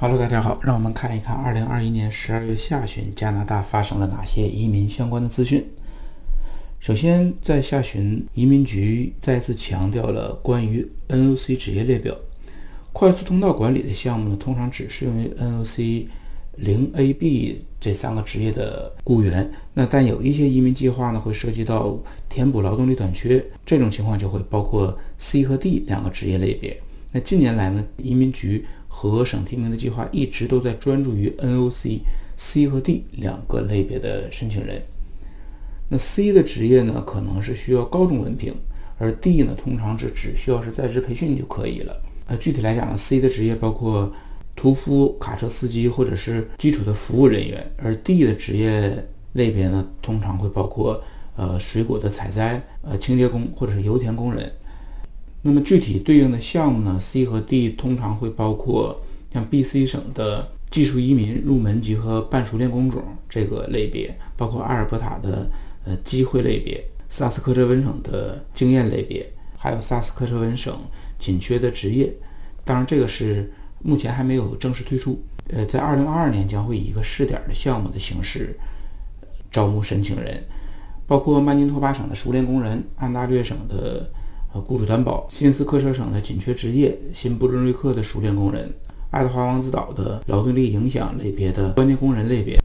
Hello，大家好，让我们看一看2021年12月下旬加拿大发生了哪些移民相关的资讯。首先，在下旬，移民局再次强调了关于 NOC 职业列表。快速通道管理的项目呢，通常只适用于 NOC 零 A、B 这三个职业的雇员。那但有一些移民计划呢，会涉及到填补劳动力短缺，这种情况就会包括 C 和 D 两个职业类别。那近年来呢，移民局和省提名的计划一直都在专注于 NOC C 和 D 两个类别的申请人。那 C 的职业呢，可能是需要高中文凭，而 D 呢，通常是只需要是在职培训就可以了。呃，具体来讲呢，C 的职业包括屠夫、卡车司机或者是基础的服务人员，而 D 的职业类别呢，通常会包括呃水果的采摘、呃清洁工或者是油田工人。那么具体对应的项目呢，C 和 D 通常会包括像 BC 省的技术移民入门级和半熟练工种这个类别，包括阿尔伯塔的。呃，机会类别，萨斯科彻温省的经验类别，还有萨斯科彻温省紧缺的职业。当然，这个是目前还没有正式推出。呃，在二零二二年将会以一个试点的项目的形式招募申请人，包括曼尼托巴省的熟练工人、安大略省的呃雇主担保、新斯科舍省的紧缺职业、新布伦瑞克的熟练工人、爱德华王子岛的劳动力影响类别的关键工人类别、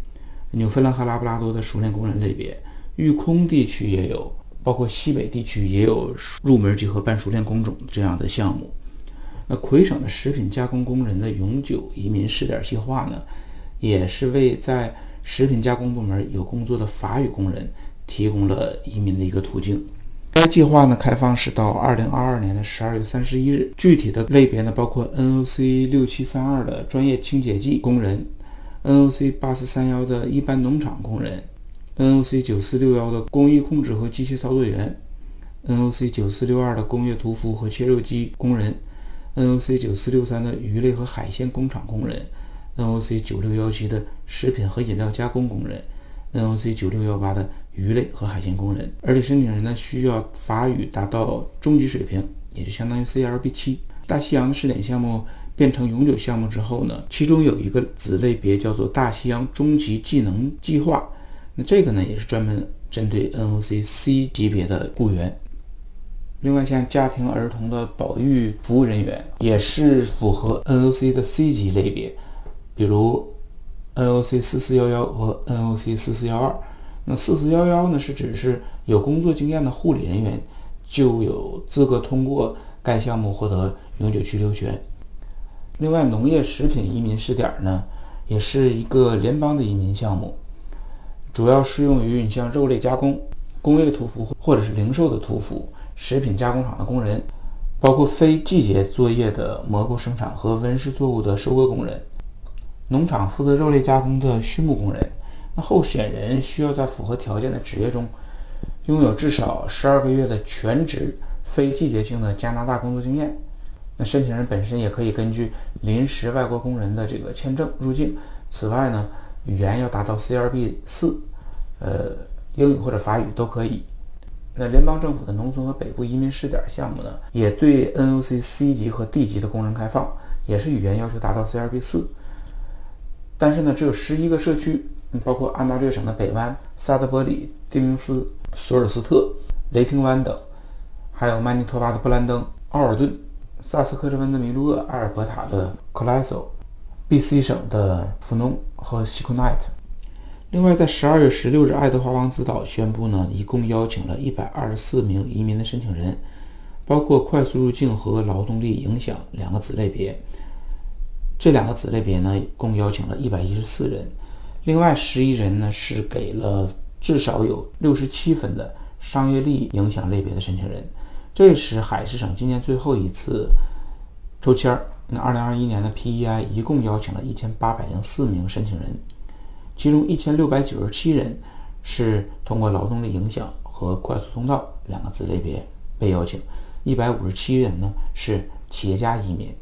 纽芬兰和拉布拉多的熟练工人类别。育空地区也有，包括西北地区也有入门级和半熟练工种这样的项目。那魁省的食品加工工人的永久移民试点计划呢，也是为在食品加工部门有工作的法语工人提供了移民的一个途径。该计划呢，开放是到二零二二年的十二月三十一日。具体的类别呢，包括 NOC 六七三二的专业清洁剂工人，NOC 八四三幺的一般农场工人。NOC 九四六幺的工艺控制和机械操作员，NOC 九四六二的工业屠夫和切肉机工人，NOC 九四六三的鱼类和海鲜工厂工人，NOC 九六幺七的食品和饮料加工工人，NOC 九六幺八的鱼类和海鲜工人。而且申请人呢需要法语达到中级水平，也就相当于 CLB 七。大西洋试点项目变成永久项目之后呢，其中有一个子类别叫做大西洋中级技能计划。那这个呢，也是专门针对 NOC C 级别的雇员。另外，像家庭儿童的保育服务人员，也是符合 NOC 的 C 级类别，比如 NOC 四四幺幺和 NOC 四四幺二。那四四幺幺呢，是指是有工作经验的护理人员就有资格通过该项目获得永久居留权。另外，农业食品移民试点呢，也是一个联邦的移民项目。主要适用于你像肉类加工、工业屠夫或者是零售的屠夫、食品加工厂的工人，包括非季节作业的蘑菇生产和温室作物的收割工人，农场负责肉类加工的畜牧工人。那候选人需要在符合条件的职业中拥有至少十二个月的全职非季节性的加拿大工作经验。那申请人本身也可以根据临时外国工人的这个签证入境。此外呢？语言要达到 CLB 四，呃，英语或者法语都可以。那联邦政府的农村和北部移民试点项目呢，也对 NOC C 级和 D 级的工人开放，也是语言要求达到 CLB 四。但是呢，只有十一个社区，包括安大略省的北湾、萨德伯里、丁明斯、索尔斯特、雷霆湾等，还有曼尼托巴的布兰登、奥尔顿、萨斯科彻温的米卢厄、阿尔伯塔的克莱索。B.C 省的弗农和西库奈特。另外，在十二月十六日，爱德华王子岛宣布呢，一共邀请了一百二十四名移民的申请人，包括快速入境和劳动力影响两个子类别。这两个子类别呢，共邀请了一百一十四人。另外十一人呢，是给了至少有六十七分的商业利益影响类别的申请人。这是海事省今年最后一次抽签儿。那二零二一年的 PEI 一共邀请了一千八百零四名申请人，其中一千六百九十七人是通过劳动力影响和快速通道两个子类别被邀请，一百五十七人呢是企业家移民。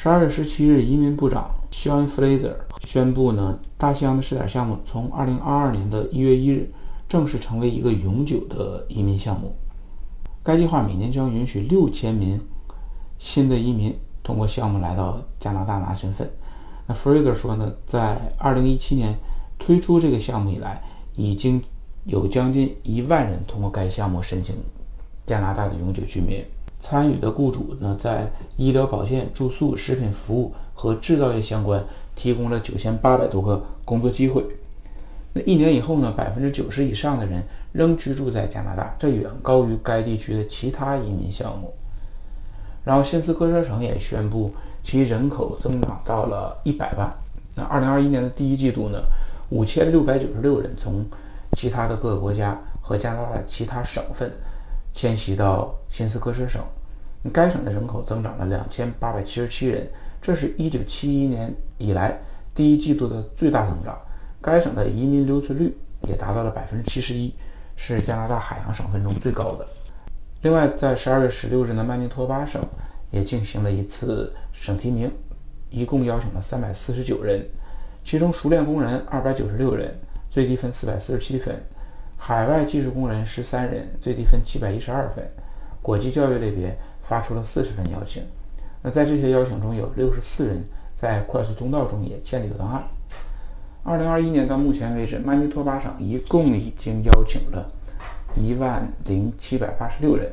十二月十七日，移民部长 Sean Fraser 宣布呢，大西洋的试点项目从二零二二年的一月一日正式成为一个永久的移民项目。该计划每年将允许六千名新的移民。通过项目来到加拿大拿身份。那 Fraser 说呢，在2017年推出这个项目以来，已经有将近一万人通过该项目申请加拿大的永久居民。参与的雇主呢，在医疗保健、住宿、食品服务和制造业相关提供了九千八百多个工作机会。那一年以后呢，百分之九十以上的人仍居住在加拿大，这远高于该地区的其他移民项目。然后，新斯科舍省也宣布其人口增长到了一百万。那二零二一年的第一季度呢，五千六百九十六人从其他的各个国家和加拿大其他省份。迁徙到新斯科舍省，该省的人口增长了两千八百七十七人，这是一九七一年以来第一季度的最大增长。该省的移民留存率也达到了百分之七十一，是加拿大海洋省份中最高的。另外，在十二月十六日呢，曼尼托巴省也进行了一次省提名，一共邀请了三百四十九人，其中熟练工人二百九十六人，最低分四百四十七分。海外技术工人十三人，最低分七百一十二分；国际教育类别发出了四十份邀请。那在这些邀请中有六十四人在快速通道中也建立了档案。二零二一年到目前为止，曼尼托巴省一共已经邀请了一万零七百八十六人。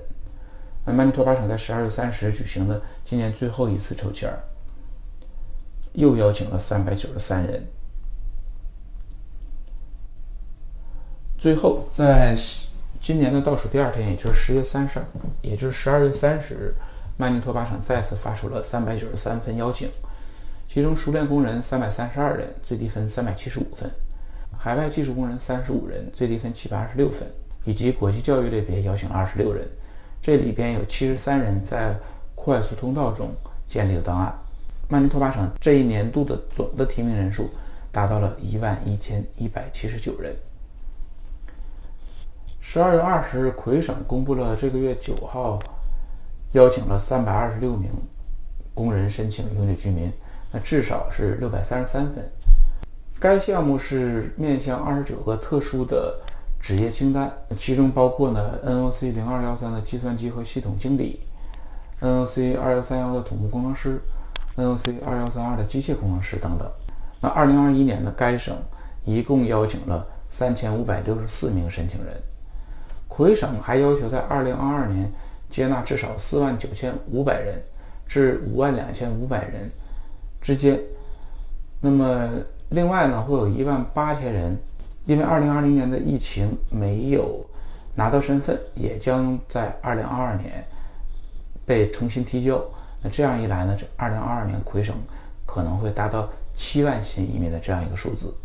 那曼尼托巴省在十二月三十日举行的今年最后一次抽签，又邀请了三百九十三人。最后，在今年的倒数第二天，也就是十月三十，也就是十二月三十日，曼尼托巴省再次发出了三百九十三份邀请，其中熟练工人三百三十二人，最低分三百七十五分；海外技术工人三十五人，最低分七百二十六分；以及国际教育类别邀请二十六人，这里边有七十三人在快速通道中建立了档案。曼尼托巴省这一年度的总的提名人数达到了一万一千一百七十九人。十二月二十日，魁省公布了这个月九号邀请了三百二十六名工人申请永久居民，那至少是六百三十三分。该项目是面向二十九个特殊的职业清单，其中包括呢 NOC 零二幺三的计算机和系统经理，NOC 二幺三幺的土木工程师，NOC 二幺三二的机械工程师等等。那二零二一年呢，该省一共邀请了三千五百六十四名申请人。魁省还要求在2022年接纳至少4万9500人至5万2500人之间。那么，另外呢，会有一万八千人因为2020年的疫情没有拿到身份，也将在2022年被重新提交。那这样一来呢，这2022年魁省可能会达到7万新移民的这样一个数字。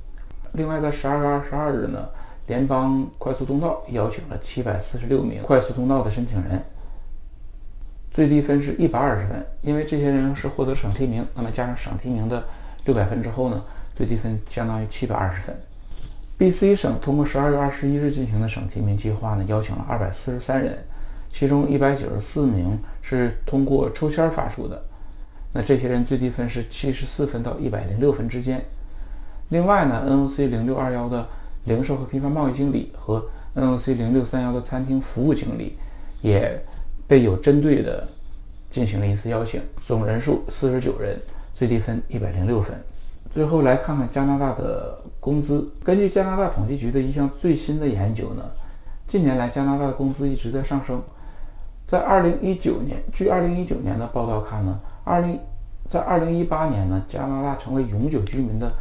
另外，在12月22日呢。联邦快速通道邀请了七百四十六名快速通道的申请人，最低分是一百二十分。因为这些人是获得省提名，那么加上省提名的六百分之后呢，最低分相当于七百二十分。B.C 省通过十二月二十一日进行的省提名计划呢，邀请了二百四十三人，其中一百九十四名是通过抽签发出的，那这些人最低分是七十四分到一百零六分之间。另外呢，N.O.C 零六二幺的。零售和批发贸易经理和 NOC 零六三幺的餐厅服务经理也被有针对的进行了一次邀请，总人数四十九人，最低分一百零六分。最后来看看加拿大的工资。根据加拿大统计局的一项最新的研究呢，近年来加拿大的工资一直在上升。在二零一九年，据二零一九年的报道看呢，二零在二零一八年呢，加拿大成为永久居民的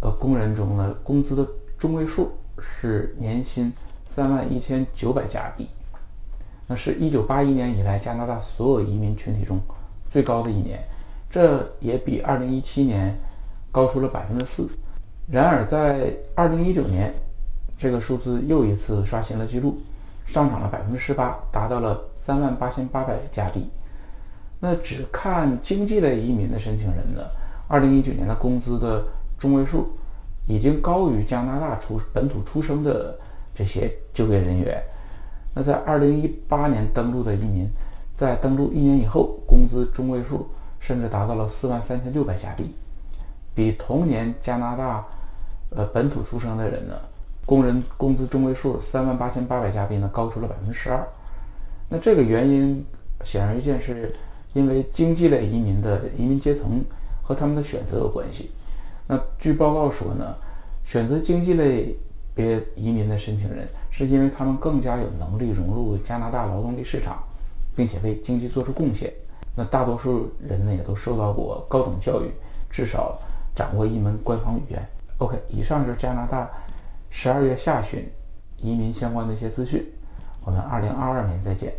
呃工人中呢，工资的。中位数是年薪三万一千九百加币，那是一九八一年以来加拿大所有移民群体中最高的一年，这也比二零一七年高出了百分之四。然而，在二零一九年，这个数字又一次刷新了记录，上涨了百分之十八，达到了三万八千八百加币。那只看经济类移民的申请人呢，二零一九年的工资的中位数。已经高于加拿大出本土出生的这些就业人员。那在二零一八年登陆的移民，在登陆一年以后，工资中位数甚至达到了四万三千六百加币，比同年加拿大呃本土出生的人呢，工人工资中位数三万八千八百加币呢高出了百分之十二。那这个原因显而易见是因为经济类移民的移民阶层和他们的选择有关系。那据报告说呢，选择经济类别移民的申请人，是因为他们更加有能力融入加拿大劳动力市场，并且为经济做出贡献。那大多数人呢，也都受到过高等教育，至少掌握一门官方语言。OK，以上是加拿大十二月下旬移民相关的一些资讯。我们二零二二年再见。